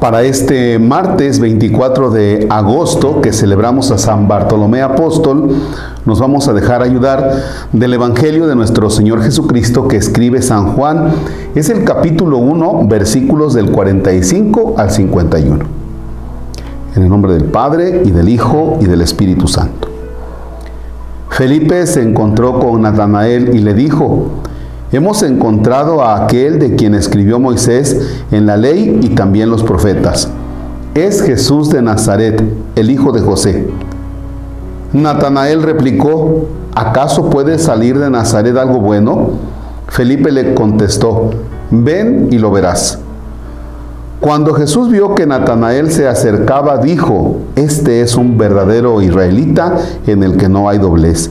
Para este martes 24 de agosto, que celebramos a San Bartolomé Apóstol, nos vamos a dejar ayudar del Evangelio de nuestro Señor Jesucristo que escribe San Juan. Es el capítulo 1, versículos del 45 al 51. En el nombre del Padre y del Hijo y del Espíritu Santo. Felipe se encontró con Natanael y le dijo, Hemos encontrado a aquel de quien escribió Moisés en la ley y también los profetas. Es Jesús de Nazaret, el hijo de José. Natanael replicó, ¿acaso puede salir de Nazaret algo bueno? Felipe le contestó, ven y lo verás. Cuando Jesús vio que Natanael se acercaba, dijo, este es un verdadero israelita en el que no hay doblez.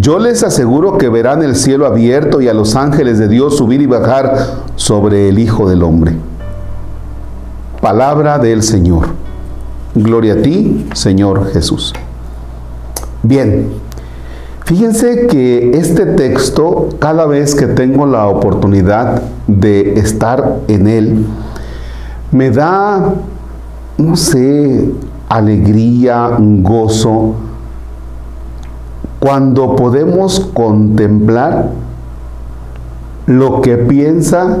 yo les aseguro que verán el cielo abierto y a los ángeles de Dios subir y bajar sobre el Hijo del Hombre. Palabra del Señor. Gloria a ti, Señor Jesús. Bien, fíjense que este texto, cada vez que tengo la oportunidad de estar en él, me da, no sé, alegría, gozo, cuando podemos contemplar lo que piensa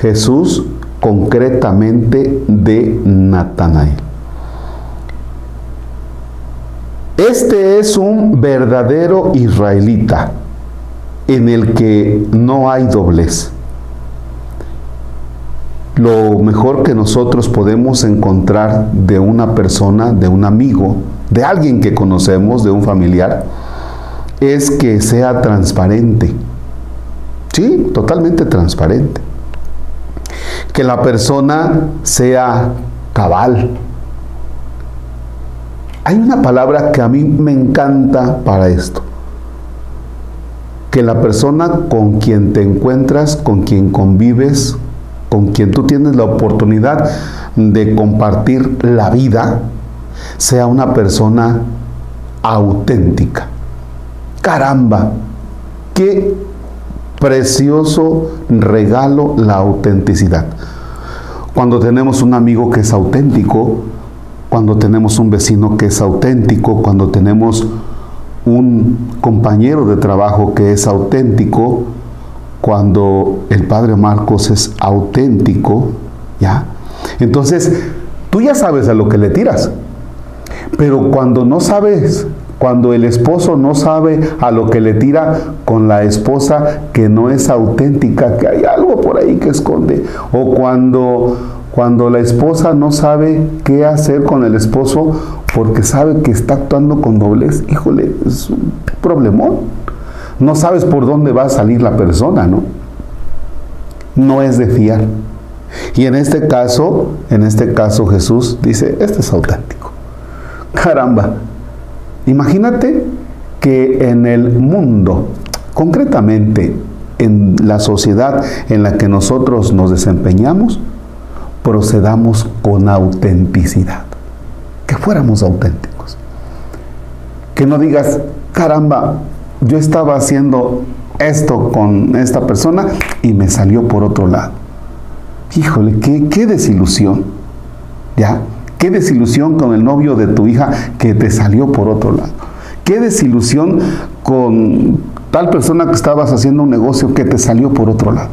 Jesús concretamente de Natanael. Este es un verdadero israelita en el que no hay doblez. Lo mejor que nosotros podemos encontrar de una persona, de un amigo, de alguien que conocemos, de un familiar, es que sea transparente. Sí, totalmente transparente. Que la persona sea cabal. Hay una palabra que a mí me encanta para esto. Que la persona con quien te encuentras, con quien convives, con quien tú tienes la oportunidad de compartir la vida, sea una persona auténtica. Caramba, qué precioso regalo la autenticidad. Cuando tenemos un amigo que es auténtico, cuando tenemos un vecino que es auténtico, cuando tenemos un compañero de trabajo que es auténtico, cuando el padre Marcos es auténtico, ¿ya? Entonces, tú ya sabes a lo que le tiras. Pero cuando no sabes cuando el esposo no sabe a lo que le tira con la esposa que no es auténtica, que hay algo por ahí que esconde, o cuando cuando la esposa no sabe qué hacer con el esposo porque sabe que está actuando con doblez, híjole, es un problemón. No sabes por dónde va a salir la persona, ¿no? No es de fiar. Y en este caso, en este caso Jesús dice, este es auténtico. Caramba, Imagínate que en el mundo, concretamente en la sociedad en la que nosotros nos desempeñamos, procedamos con autenticidad. Que fuéramos auténticos. Que no digas, caramba, yo estaba haciendo esto con esta persona y me salió por otro lado. Híjole, qué, qué desilusión. ¿Ya? Qué desilusión con el novio de tu hija que te salió por otro lado. Qué desilusión con tal persona que estabas haciendo un negocio que te salió por otro lado.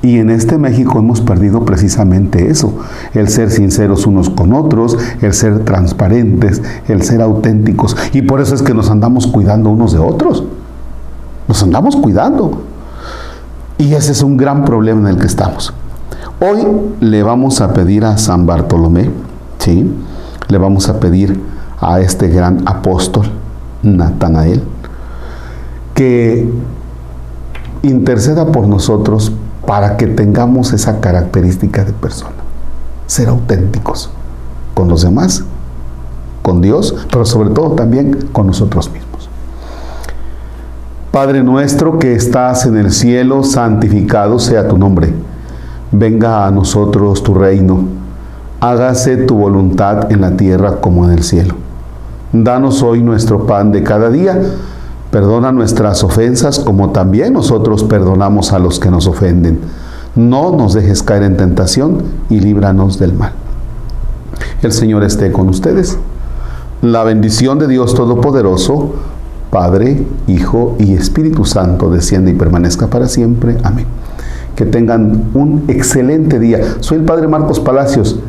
Y en este México hemos perdido precisamente eso, el ser sinceros unos con otros, el ser transparentes, el ser auténticos. Y por eso es que nos andamos cuidando unos de otros. Nos andamos cuidando. Y ese es un gran problema en el que estamos. Hoy le vamos a pedir a San Bartolomé ¿sí? Le vamos a pedir a este gran apóstol, Natanael, que interceda por nosotros para que tengamos esa característica de persona. ser auténticos con los demás, con Dios, pero sobre todo también con nosotros mismos. Padre nuestro que estás en el cielo, santificado sea tu nombre. Venga a nosotros tu reino. Hágase tu voluntad en la tierra como en el cielo. Danos hoy nuestro pan de cada día. Perdona nuestras ofensas como también nosotros perdonamos a los que nos ofenden. No nos dejes caer en tentación y líbranos del mal. El Señor esté con ustedes. La bendición de Dios Todopoderoso, Padre, Hijo y Espíritu Santo, desciende y permanezca para siempre. Amén. Que tengan un excelente día. Soy el Padre Marcos Palacios.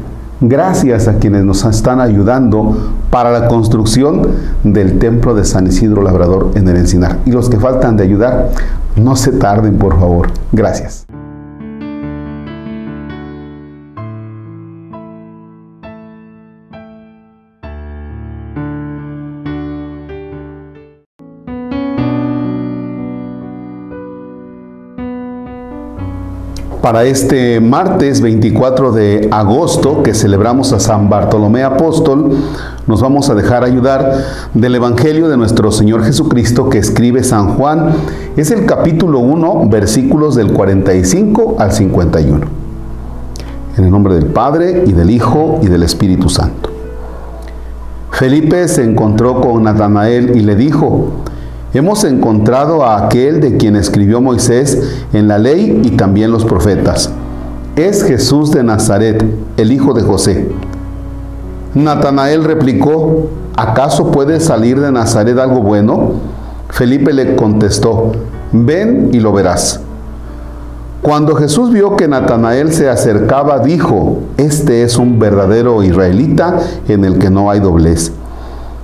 Gracias a quienes nos están ayudando para la construcción del templo de San Isidro Labrador en el Encinar. Y los que faltan de ayudar, no se tarden, por favor. Gracias. Para este martes 24 de agosto que celebramos a San Bartolomé Apóstol, nos vamos a dejar ayudar del Evangelio de nuestro Señor Jesucristo que escribe San Juan. Es el capítulo 1, versículos del 45 al 51. En el nombre del Padre y del Hijo y del Espíritu Santo. Felipe se encontró con Natanael y le dijo, Hemos encontrado a aquel de quien escribió Moisés en la ley y también los profetas. Es Jesús de Nazaret, el hijo de José. Natanael replicó, ¿acaso puede salir de Nazaret algo bueno? Felipe le contestó, ven y lo verás. Cuando Jesús vio que Natanael se acercaba, dijo, este es un verdadero israelita en el que no hay doblez.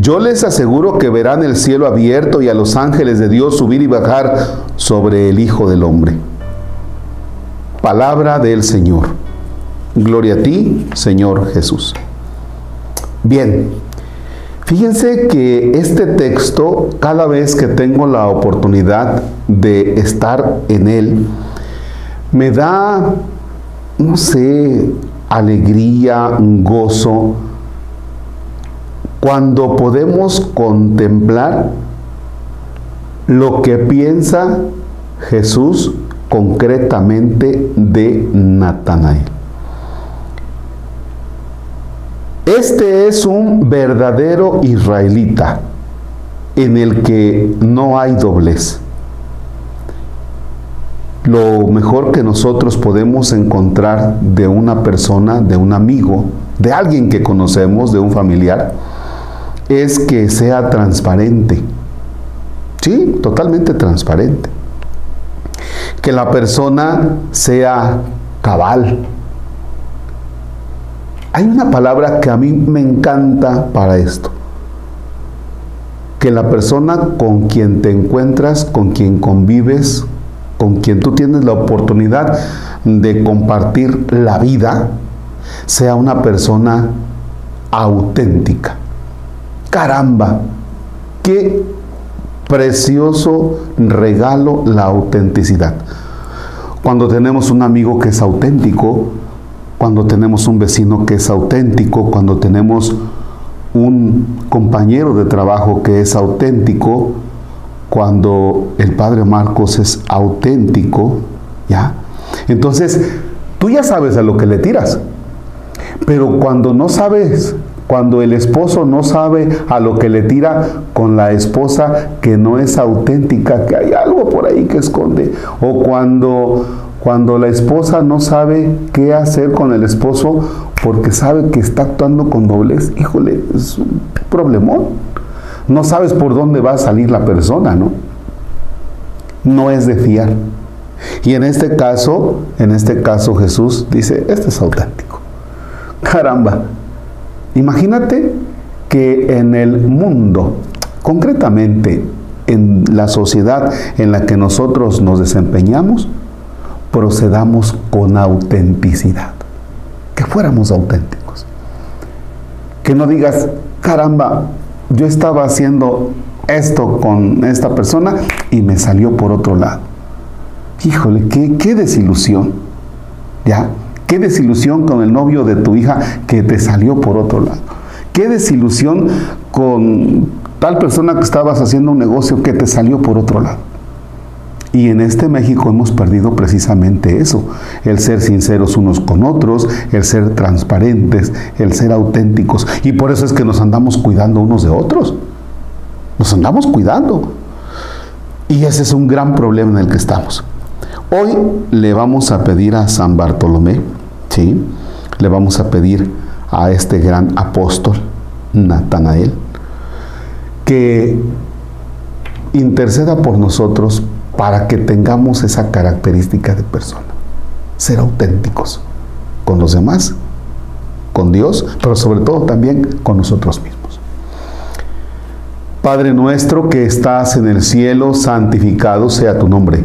yo les aseguro que verán el cielo abierto y a los ángeles de Dios subir y bajar sobre el Hijo del Hombre. Palabra del Señor. Gloria a ti, Señor Jesús. Bien, fíjense que este texto, cada vez que tengo la oportunidad de estar en él, me da, no sé, alegría, gozo, cuando podemos contemplar lo que piensa Jesús concretamente de Natanael. Este es un verdadero israelita en el que no hay doblez. Lo mejor que nosotros podemos encontrar de una persona, de un amigo, de alguien que conocemos, de un familiar, es que sea transparente. Sí, totalmente transparente. Que la persona sea cabal. Hay una palabra que a mí me encanta para esto. Que la persona con quien te encuentras, con quien convives, con quien tú tienes la oportunidad de compartir la vida, sea una persona auténtica. Caramba, qué precioso regalo la autenticidad. Cuando tenemos un amigo que es auténtico, cuando tenemos un vecino que es auténtico, cuando tenemos un compañero de trabajo que es auténtico, cuando el padre Marcos es auténtico, ¿ya? Entonces, tú ya sabes a lo que le tiras. Pero cuando no sabes cuando el esposo no sabe a lo que le tira con la esposa que no es auténtica, que hay algo por ahí que esconde. O cuando, cuando la esposa no sabe qué hacer con el esposo porque sabe que está actuando con doblez. Híjole, es un problemón. No sabes por dónde va a salir la persona, ¿no? No es de fiar. Y en este caso, en este caso Jesús dice, este es auténtico. Caramba, Imagínate que en el mundo, concretamente en la sociedad en la que nosotros nos desempeñamos, procedamos con autenticidad. Que fuéramos auténticos. Que no digas, caramba, yo estaba haciendo esto con esta persona y me salió por otro lado. Híjole, qué, qué desilusión. ¿Ya? Qué desilusión con el novio de tu hija que te salió por otro lado. Qué desilusión con tal persona que estabas haciendo un negocio que te salió por otro lado. Y en este México hemos perdido precisamente eso, el ser sinceros unos con otros, el ser transparentes, el ser auténticos. Y por eso es que nos andamos cuidando unos de otros. Nos andamos cuidando. Y ese es un gran problema en el que estamos. Hoy le vamos a pedir a San Bartolomé, ¿sí? Le vamos a pedir a este gran apóstol, Natanael, que interceda por nosotros para que tengamos esa característica de persona, ser auténticos con los demás, con Dios, pero sobre todo también con nosotros mismos. Padre nuestro que estás en el cielo, santificado sea tu nombre.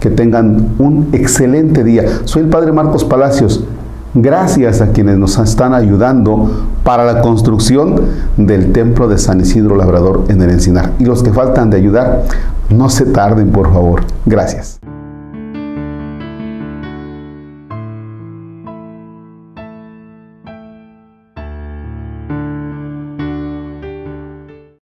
Que tengan un excelente día. Soy el Padre Marcos Palacios. Gracias a quienes nos están ayudando para la construcción del templo de San Isidro Labrador en el Encinar. Y los que faltan de ayudar, no se tarden, por favor. Gracias.